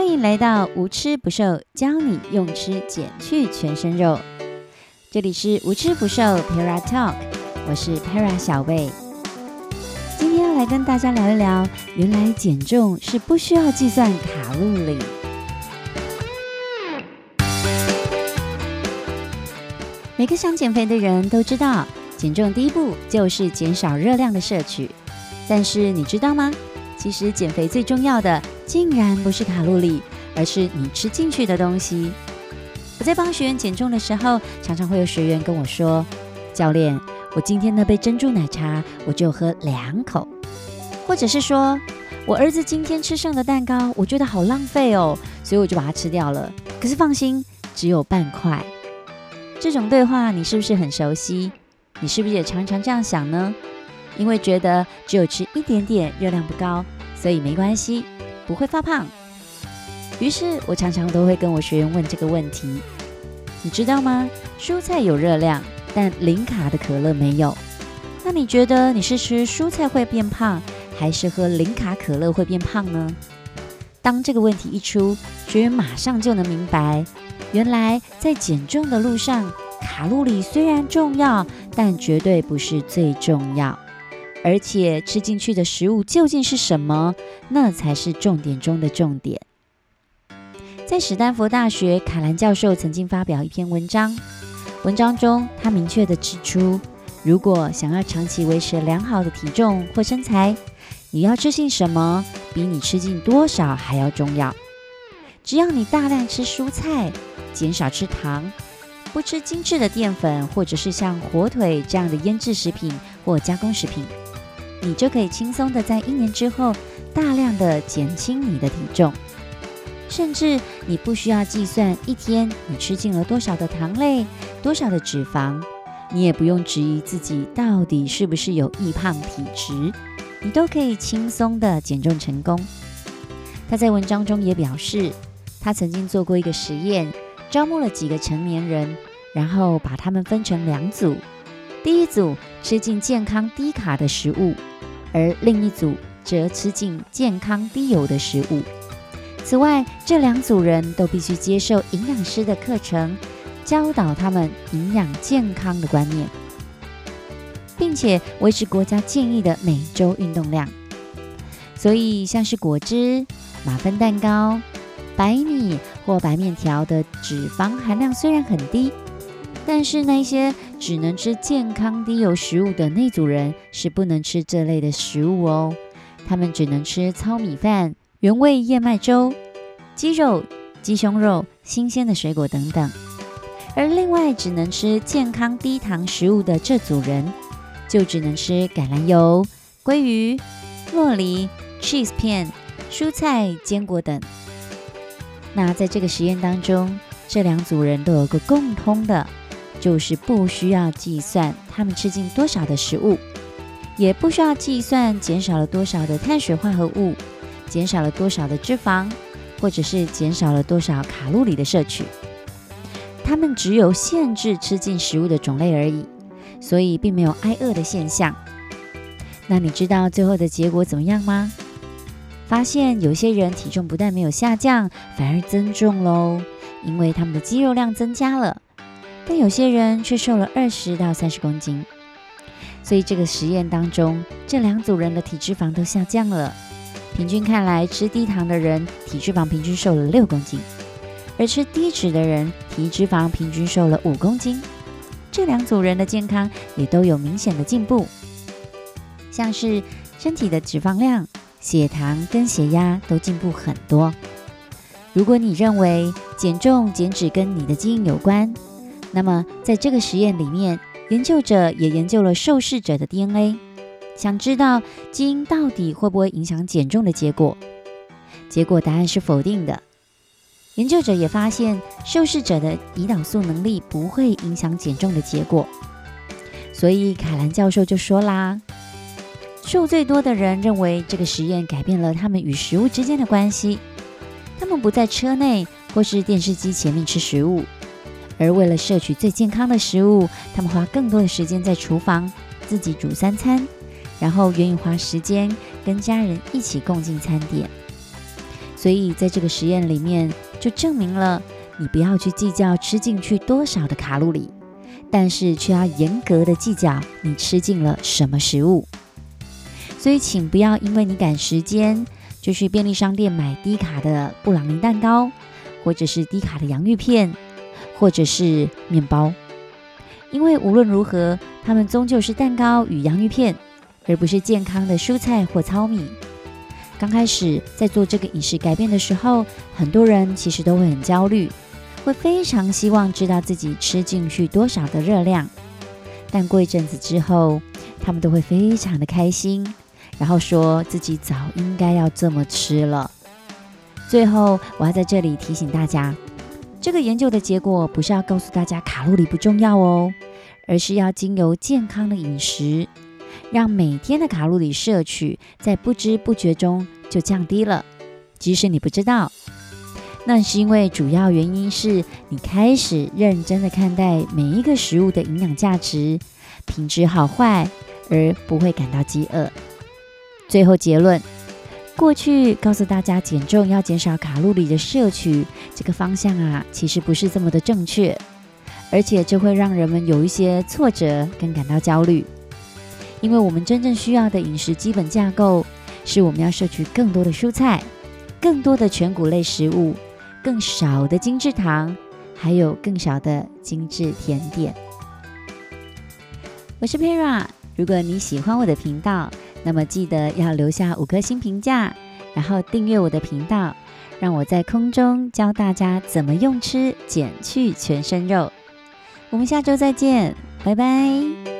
欢迎来到无吃不瘦，教你用吃减去全身肉。这里是无吃不瘦 Para Talk，我是 Para 小魏。今天要来跟大家聊一聊，原来减重是不需要计算卡路里。每个想减肥的人都知道，减重第一步就是减少热量的摄取。但是你知道吗？其实减肥最重要的，竟然不是卡路里，而是你吃进去的东西。我在帮学员减重的时候，常常会有学员跟我说：“教练，我今天那杯珍珠奶茶我就喝两口。”或者是说：“我儿子今天吃剩的蛋糕，我觉得好浪费哦，所以我就把它吃掉了。可是放心，只有半块。”这种对话你是不是很熟悉？你是不是也常常这样想呢？因为觉得只有吃一点点，热量不高，所以没关系，不会发胖。于是我常常都会跟我学员问这个问题：你知道吗？蔬菜有热量，但零卡的可乐没有。那你觉得你是吃蔬菜会变胖，还是喝零卡可乐会变胖呢？当这个问题一出，学员马上就能明白，原来在减重的路上，卡路里虽然重要，但绝对不是最重要。而且吃进去的食物究竟是什么，那才是重点中的重点。在史丹佛大学，卡兰教授曾经发表一篇文章，文章中他明确的指出，如果想要长期维持良好的体重或身材，你要吃进什么，比你吃进多少还要重要。只要你大量吃蔬菜，减少吃糖，不吃精致的淀粉，或者是像火腿这样的腌制食品或加工食品。你就可以轻松的在一年之后大量的减轻你的体重，甚至你不需要计算一天你吃进了多少的糖类、多少的脂肪，你也不用质疑自己到底是不是有易胖体质，你都可以轻松的减重成功。他在文章中也表示，他曾经做过一个实验，招募了几个成年人，然后把他们分成两组，第一组吃进健康低卡的食物。而另一组则吃进健康低油的食物。此外，这两组人都必须接受营养师的课程，教导他们营养健康的观念，并且维持国家建议的每周运动量。所以，像是果汁、马芬蛋糕、白米或白面条的脂肪含量虽然很低。但是那些只能吃健康低油食物的那组人是不能吃这类的食物哦，他们只能吃糙米饭、原味燕麦粥、鸡肉、鸡胸肉、新鲜的水果等等。而另外只能吃健康低糖食物的这组人，就只能吃橄榄油、鲑鱼、洛梨、cheese 片、蔬菜、坚果等。那在这个实验当中，这两组人都有个共通的。就是不需要计算他们吃进多少的食物，也不需要计算减少了多少的碳水化合物，减少了多少的脂肪，或者是减少了多少卡路里的摄取。他们只有限制吃进食物的种类而已，所以并没有挨饿的现象。那你知道最后的结果怎么样吗？发现有些人体重不但没有下降，反而增重喽，因为他们的肌肉量增加了。但有些人却瘦了二十到三十公斤，所以这个实验当中，这两组人的体脂肪都下降了。平均看来，吃低糖的人体脂肪平均瘦了六公斤，而吃低脂的人体脂肪平均瘦了五公斤。这两组人的健康也都有明显的进步，像是身体的脂肪量、血糖跟血压都进步很多。如果你认为减重减脂跟你的基因有关，那么，在这个实验里面，研究者也研究了受试者的 DNA，想知道基因到底会不会影响减重的结果。结果答案是否定的。研究者也发现，受试者的胰岛素能力不会影响减重的结果。所以，凯兰教授就说啦，瘦最多的人认为这个实验改变了他们与食物之间的关系，他们不在车内或是电视机前面吃食物。而为了摄取最健康的食物，他们花更多的时间在厨房自己煮三餐，然后愿意花时间跟家人一起共进餐点。所以在这个实验里面，就证明了你不要去计较吃进去多少的卡路里，但是却要严格的计较你吃进了什么食物。所以，请不要因为你赶时间，就去便利商店买低卡的布朗尼蛋糕，或者是低卡的洋芋片，或者是面包。因为无论如何，它们终究是蛋糕与洋芋片，而不是健康的蔬菜或糙米。刚开始在做这个饮食改变的时候，很多人其实都会很焦虑，会非常希望知道自己吃进去多少的热量。但过一阵子之后，他们都会非常的开心，然后说自己早应该要这么吃了。最后，我要在这里提醒大家，这个研究的结果不是要告诉大家卡路里不重要哦，而是要经由健康的饮食。让每天的卡路里摄取在不知不觉中就降低了，即使你不知道，那是因为主要原因是你开始认真的看待每一个食物的营养价值、品质好坏，而不会感到饥饿。最后结论：过去告诉大家减重要减少卡路里的摄取，这个方向啊，其实不是这么的正确，而且这会让人们有一些挫折跟感到焦虑。因为我们真正需要的饮食基本架构，是我们要摄取更多的蔬菜、更多的全谷类食物、更少的精制糖，还有更少的精致甜点。我是 Pera，如果你喜欢我的频道，那么记得要留下五颗星评价，然后订阅我的频道，让我在空中教大家怎么用吃减去全身肉。我们下周再见，拜拜。